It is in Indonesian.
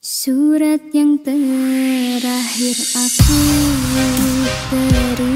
Surat yang terakhir aku terima